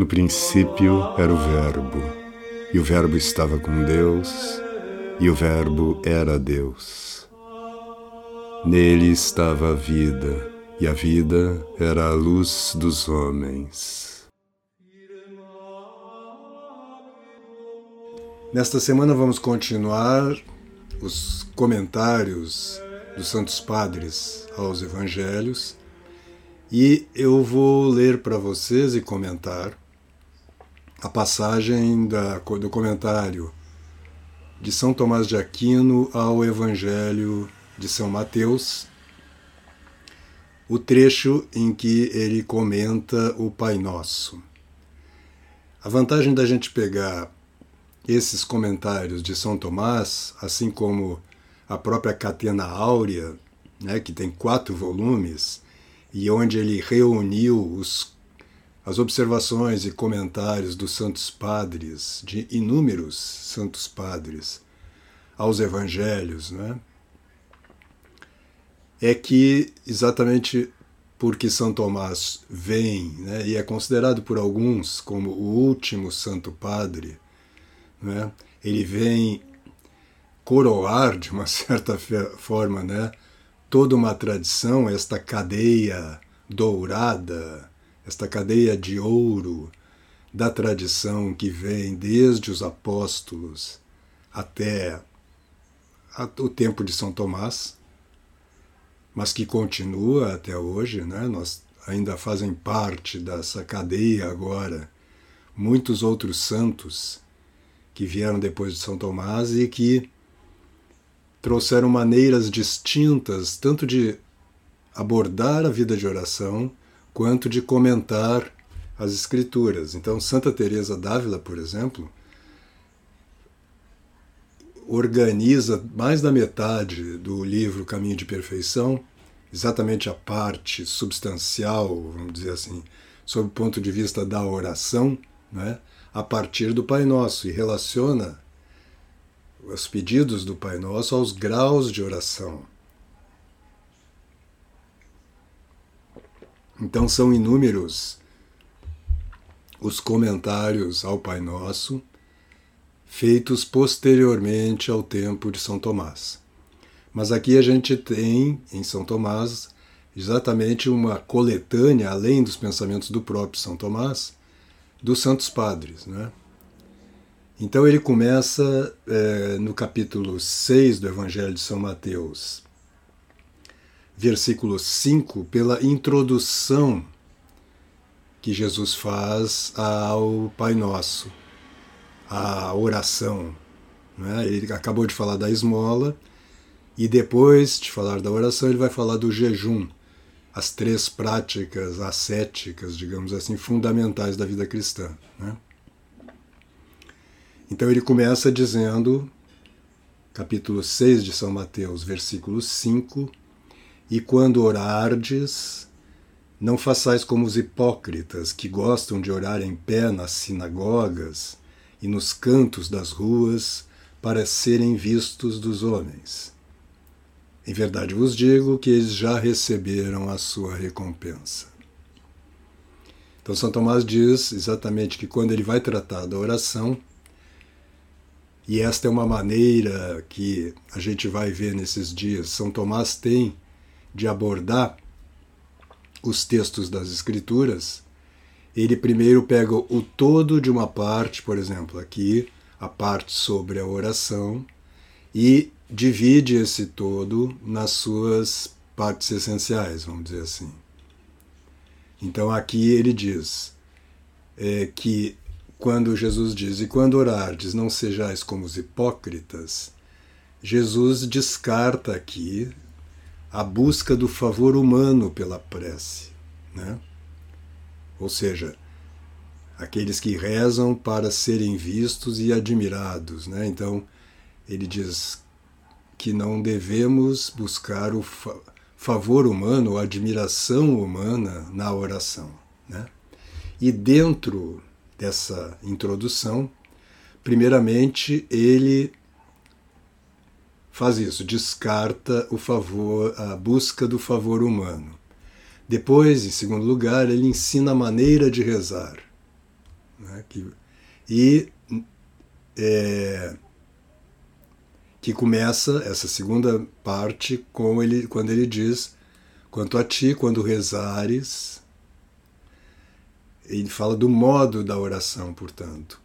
No princípio era o Verbo, e o Verbo estava com Deus, e o Verbo era Deus. Nele estava a vida, e a vida era a luz dos homens. Nesta semana vamos continuar os comentários dos Santos Padres aos Evangelhos e eu vou ler para vocês e comentar a passagem da, do comentário de São Tomás de Aquino ao Evangelho de São Mateus, o trecho em que ele comenta o Pai Nosso. A vantagem da gente pegar esses comentários de São Tomás, assim como a própria Catena Áurea, né, que tem quatro volumes, e onde ele reuniu os, as observações e comentários dos santos padres, de inúmeros santos padres, aos evangelhos, né? é que exatamente porque São Tomás vem né, e é considerado por alguns como o último santo padre, né, ele vem coroar de uma certa forma né, toda uma tradição, esta cadeia dourada, esta cadeia de ouro da tradição que vem desde os apóstolos até o tempo de São Tomás, mas que continua até hoje, né? Nós ainda fazem parte dessa cadeia agora muitos outros santos que vieram depois de São Tomás e que trouxeram maneiras distintas tanto de abordar a vida de oração quanto de comentar as escrituras. Então, Santa Teresa d'Ávila, por exemplo, organiza mais da metade do livro Caminho de Perfeição, exatamente a parte substancial, vamos dizer assim, sob o ponto de vista da oração, né, a partir do Pai Nosso e relaciona os pedidos do Pai Nosso aos graus de oração. Então são inúmeros os comentários ao Pai Nosso feitos posteriormente ao tempo de São Tomás. Mas aqui a gente tem em São Tomás exatamente uma coletânea, além dos pensamentos do próprio São Tomás, dos Santos Padres. Né? Então ele começa é, no capítulo 6 do Evangelho de São Mateus, versículo 5, pela introdução que Jesus faz ao Pai Nosso, a oração. Né? Ele acabou de falar da esmola e depois de falar da oração ele vai falar do jejum, as três práticas ascéticas, digamos assim, fundamentais da vida cristã. Né? Então ele começa dizendo, capítulo 6 de São Mateus, versículo 5: E quando orardes, não façais como os hipócritas que gostam de orar em pé nas sinagogas e nos cantos das ruas para serem vistos dos homens. Em verdade vos digo que eles já receberam a sua recompensa. Então, São Tomás diz exatamente que quando ele vai tratar da oração, e esta é uma maneira que a gente vai ver nesses dias. São Tomás tem de abordar os textos das Escrituras. Ele primeiro pega o todo de uma parte, por exemplo, aqui, a parte sobre a oração, e divide esse todo nas suas partes essenciais, vamos dizer assim. Então aqui ele diz é, que quando Jesus diz: E quando orardes, não sejais como os hipócritas, Jesus descarta aqui a busca do favor humano pela prece. Né? Ou seja, aqueles que rezam para serem vistos e admirados. Né? Então, ele diz que não devemos buscar o fa favor humano, a admiração humana na oração. Né? E dentro dessa introdução, primeiramente ele faz isso, descarta o favor, a busca do favor humano. Depois, em segundo lugar, ele ensina a maneira de rezar. Né? Que, e é, que começa essa segunda parte com ele quando ele diz quanto a ti quando rezares ele fala do modo da oração portanto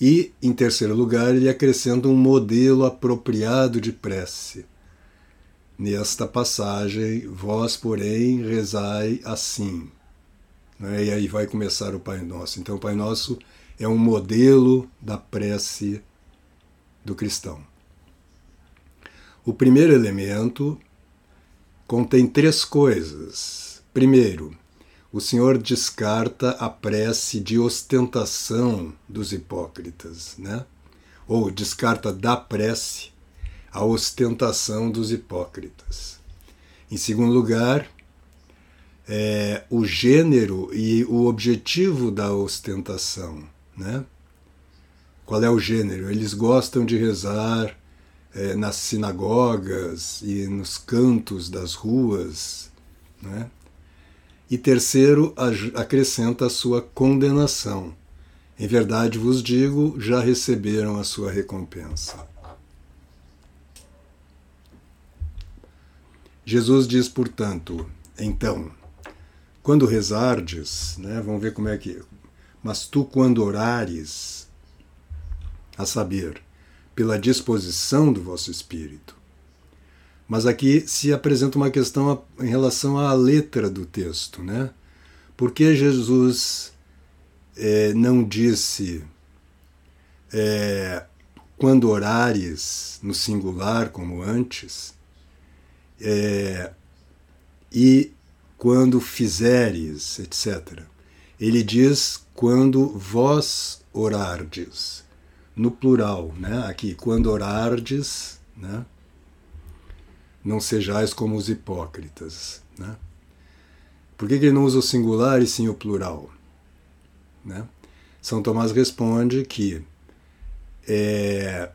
e em terceiro lugar ele acrescenta um modelo apropriado de prece nesta passagem vós porém rezai assim né? e aí vai começar o Pai Nosso então o Pai Nosso é um modelo da prece do cristão o primeiro elemento contém três coisas. Primeiro, o Senhor descarta a prece de ostentação dos hipócritas, né? ou descarta da prece a ostentação dos hipócritas. Em segundo lugar, é, o gênero e o objetivo da ostentação. Né? Qual é o gênero? Eles gostam de rezar é, nas sinagogas e nos cantos das ruas. Né? E terceiro, acrescenta a sua condenação. Em verdade vos digo, já receberam a sua recompensa. Jesus diz, portanto, então, quando rezardes, né, vamos ver como é que. Mas tu, quando orares, a saber, pela disposição do vosso espírito. Mas aqui se apresenta uma questão em relação à letra do texto, né? Por que Jesus é, não disse é, quando orares no singular, como antes, é, e quando fizeres, etc. Ele diz quando vós orardes no plural, né? Aqui, quando orardes, né? Não sejais como os hipócritas, né? Por que, que ele não usa o singular e sim o plural? Né? São Tomás responde que é,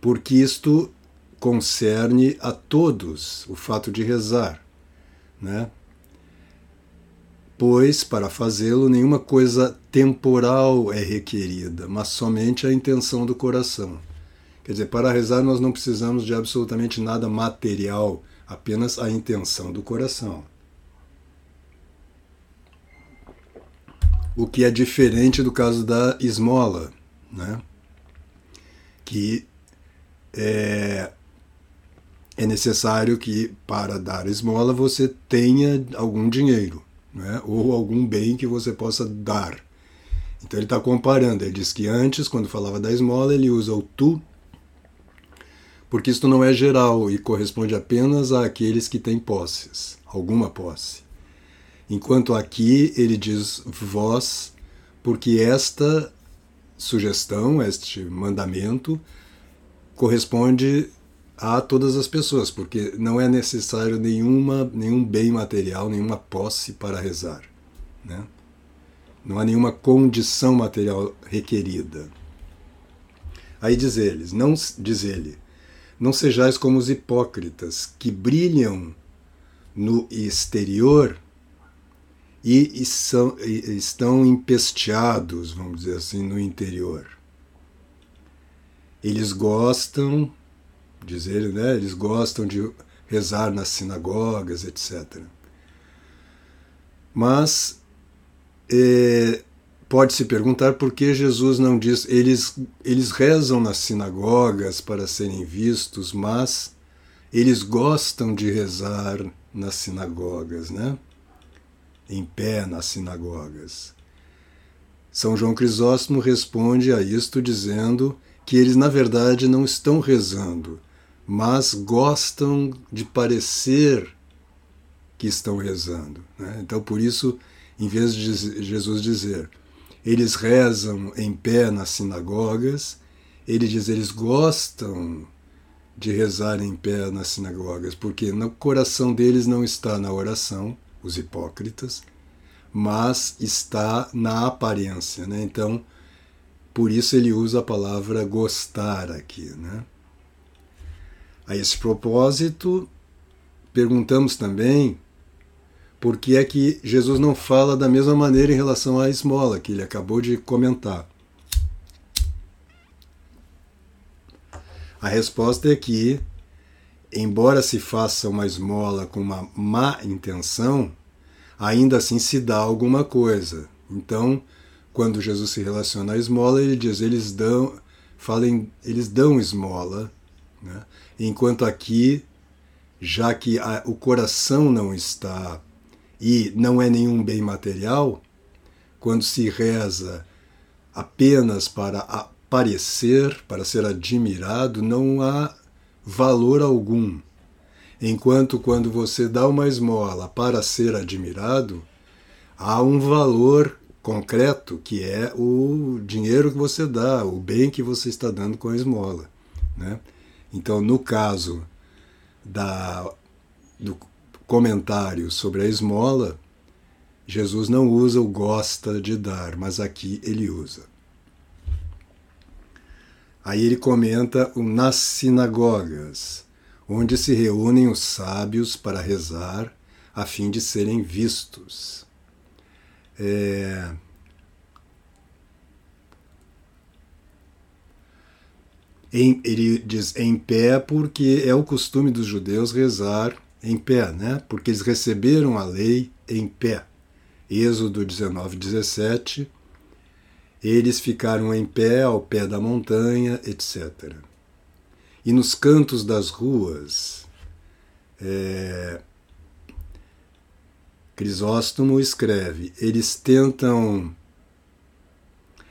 porque isto concerne a todos o fato de rezar, né? pois para fazê-lo nenhuma coisa temporal é requerida, mas somente a intenção do coração. Quer dizer, para rezar nós não precisamos de absolutamente nada material, apenas a intenção do coração. O que é diferente do caso da esmola, né? que é, é necessário que para dar esmola você tenha algum dinheiro né? ou algum bem que você possa dar. Então ele está comparando. Ele diz que antes, quando falava da esmola, ele usa o tu, porque isto não é geral e corresponde apenas àqueles que têm posses, alguma posse. Enquanto aqui ele diz vós, porque esta sugestão, este mandamento, corresponde a todas as pessoas, porque não é necessário nenhuma, nenhum bem material, nenhuma posse para rezar. Né? Não há nenhuma condição material requerida. Aí diz eles, não diz ele, não sejais como os hipócritas que brilham no exterior e, e, são, e estão empesteados, vamos dizer assim, no interior. Eles gostam diz ele, né? Eles gostam de rezar nas sinagogas, etc. Mas é, pode-se perguntar por que Jesus não diz. Eles, eles rezam nas sinagogas para serem vistos, mas eles gostam de rezar nas sinagogas, né? Em pé nas sinagogas. São João Crisóstomo responde a isto dizendo que eles, na verdade, não estão rezando, mas gostam de parecer que estão rezando. Né? Então, por isso, em vez de Jesus dizer, eles rezam em pé nas sinagogas, ele diz, eles gostam de rezar em pé nas sinagogas, porque no coração deles não está na oração, os hipócritas, mas está na aparência. Né? Então, por isso ele usa a palavra gostar aqui. Né? A esse propósito, perguntamos também por que é que Jesus não fala da mesma maneira em relação à esmola que ele acabou de comentar. A resposta é que, embora se faça uma esmola com uma má intenção, ainda assim se dá alguma coisa. Então, quando Jesus se relaciona à esmola, ele diz: eles dão, falem, eles dão esmola, né? enquanto aqui, já que a, o coração não está e não é nenhum bem material, quando se reza apenas para aparecer, para ser admirado, não há valor algum. Enquanto quando você dá uma esmola para ser admirado, há um valor concreto que é o dinheiro que você dá, o bem que você está dando com a esmola. Né? Então, no caso da, do comentário sobre a esmola, Jesus não usa o gosta de dar, mas aqui ele usa. Aí ele comenta o nas sinagogas, onde se reúnem os sábios para rezar a fim de serem vistos. É... Ele diz em pé porque é o costume dos judeus rezar em pé, né? Porque eles receberam a lei em pé. Êxodo 19, 17. Eles ficaram em pé ao pé da montanha, etc. E nos cantos das ruas, é, Crisóstomo escreve: eles tentam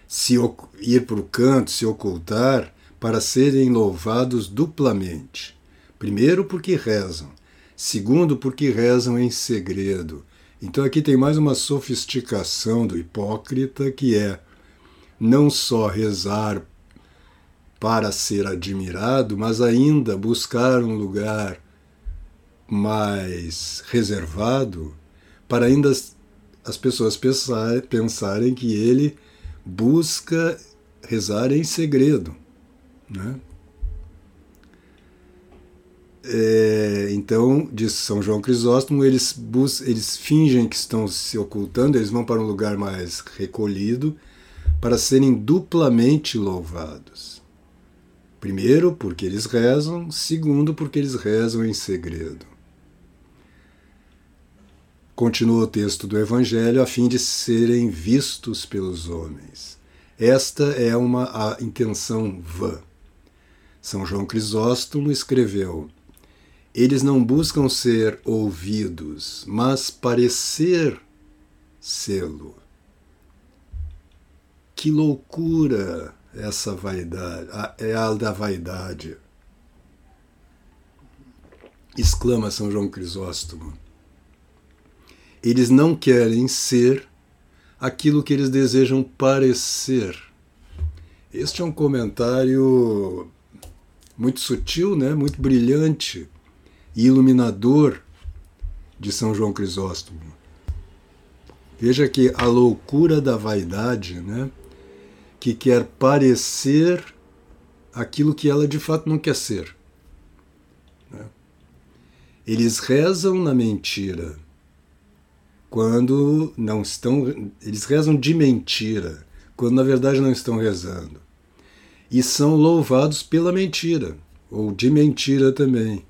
se ir para o canto, se ocultar, para serem louvados duplamente. Primeiro, porque rezam, segundo, porque rezam em segredo. Então, aqui tem mais uma sofisticação do hipócrita que é não só rezar para ser admirado, mas ainda buscar um lugar mais reservado para ainda as pessoas pensar, pensarem que ele busca rezar em segredo. Né? É, então, diz São João Crisóstomo, eles, bus eles fingem que estão se ocultando, eles vão para um lugar mais recolhido para serem duplamente louvados. Primeiro, porque eles rezam, segundo, porque eles rezam em segredo. Continua o texto do Evangelho a fim de serem vistos pelos homens. Esta é uma intenção vã. São João Crisóstomo escreveu: Eles não buscam ser ouvidos, mas parecer sê-lo. Que loucura essa vaidade, é a da vaidade. Exclama São João Crisóstomo. Eles não querem ser aquilo que eles desejam parecer. Este é um comentário muito sutil, né? muito brilhante e iluminador de São João Crisóstomo. Veja que a loucura da vaidade, né? que quer parecer aquilo que ela de fato não quer ser. Né? Eles rezam na mentira quando não estão. Eles rezam de mentira, quando na verdade não estão rezando e são louvados pela mentira, ou de mentira também,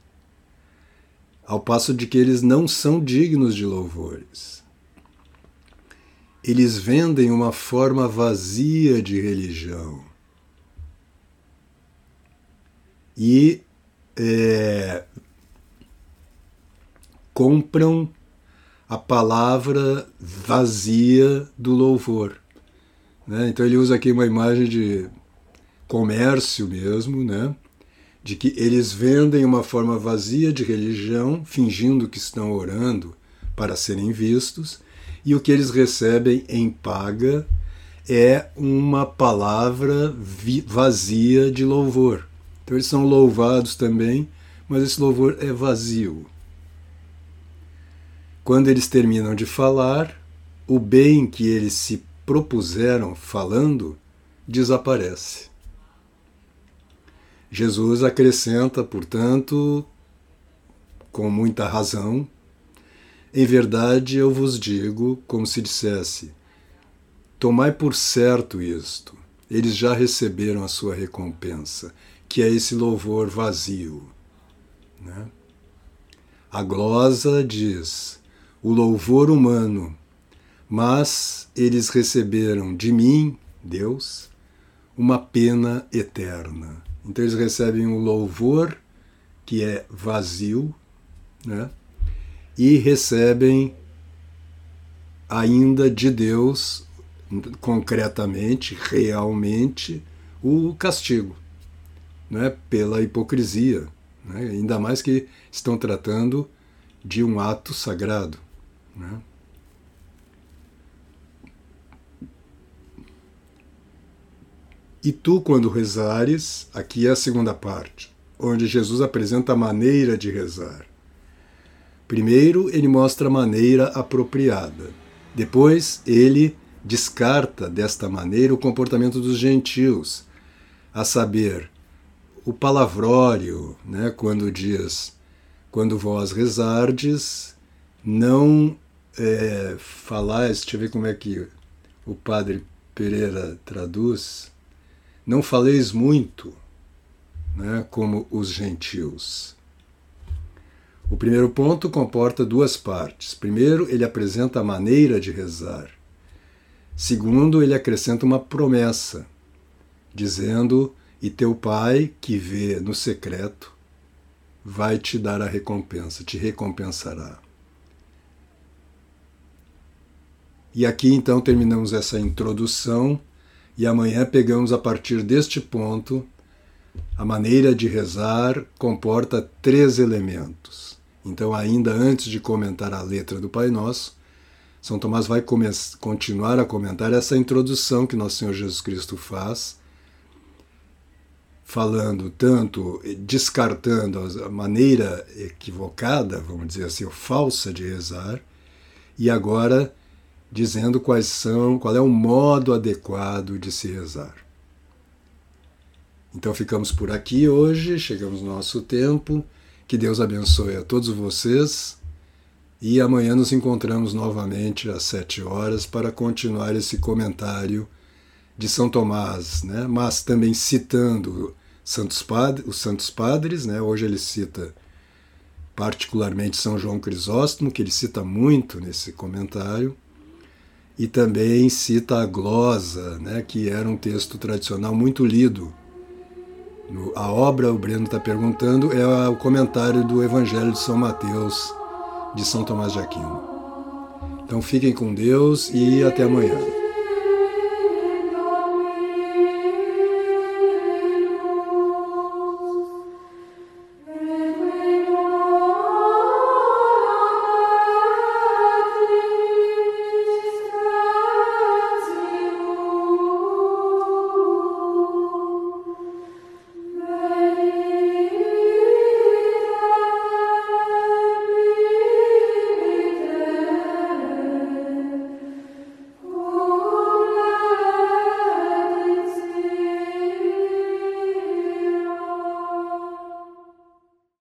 ao passo de que eles não são dignos de louvores. Eles vendem uma forma vazia de religião. E é, compram a palavra vazia do louvor. Né? Então ele usa aqui uma imagem de comércio mesmo, né? De que eles vendem uma forma vazia de religião, fingindo que estão orando para serem vistos, e o que eles recebem em paga é uma palavra vazia de louvor. Então eles são louvados também, mas esse louvor é vazio. Quando eles terminam de falar, o bem que eles se propuseram falando desaparece. Jesus acrescenta, portanto, com muita razão, Em verdade eu vos digo, como se dissesse: Tomai por certo isto, eles já receberam a sua recompensa, que é esse louvor vazio. Né? A glosa diz: o louvor humano, mas eles receberam de mim, Deus, uma pena eterna. Então eles recebem o louvor que é vazio, né? E recebem ainda de Deus, concretamente, realmente, o castigo, né? Pela hipocrisia, né? ainda mais que estão tratando de um ato sagrado, né? E tu, quando rezares, aqui é a segunda parte, onde Jesus apresenta a maneira de rezar. Primeiro, ele mostra a maneira apropriada. Depois, ele descarta desta maneira o comportamento dos gentios, a saber, o palavrório, né, quando diz: quando vós rezardes, não é, falais, deixa eu ver como é que o padre Pereira traduz, não faleis muito, né, como os gentios. O primeiro ponto comporta duas partes. Primeiro, ele apresenta a maneira de rezar. Segundo, ele acrescenta uma promessa, dizendo: E teu pai, que vê no secreto, vai te dar a recompensa, te recompensará. E aqui então terminamos essa introdução e amanhã pegamos a partir deste ponto. A maneira de rezar comporta três elementos. Então, ainda antes de comentar a letra do Pai Nosso, São Tomás vai continuar a comentar essa introdução que Nosso Senhor Jesus Cristo faz, falando tanto, descartando a maneira equivocada, vamos dizer assim, ou falsa de rezar, e agora dizendo quais são, qual é o modo adequado de se rezar. Então ficamos por aqui hoje, chegamos no nosso tempo. Que Deus abençoe a todos vocês. E amanhã nos encontramos novamente às sete horas para continuar esse comentário de São Tomás, né? mas também citando Santos Padres, os Santos Padres. Né? Hoje ele cita particularmente São João Crisóstomo, que ele cita muito nesse comentário e também cita a glosa, né, que era um texto tradicional muito lido. A obra, o Breno está perguntando, é o comentário do Evangelho de São Mateus, de São Tomás de Aquino. Então fiquem com Deus e até amanhã.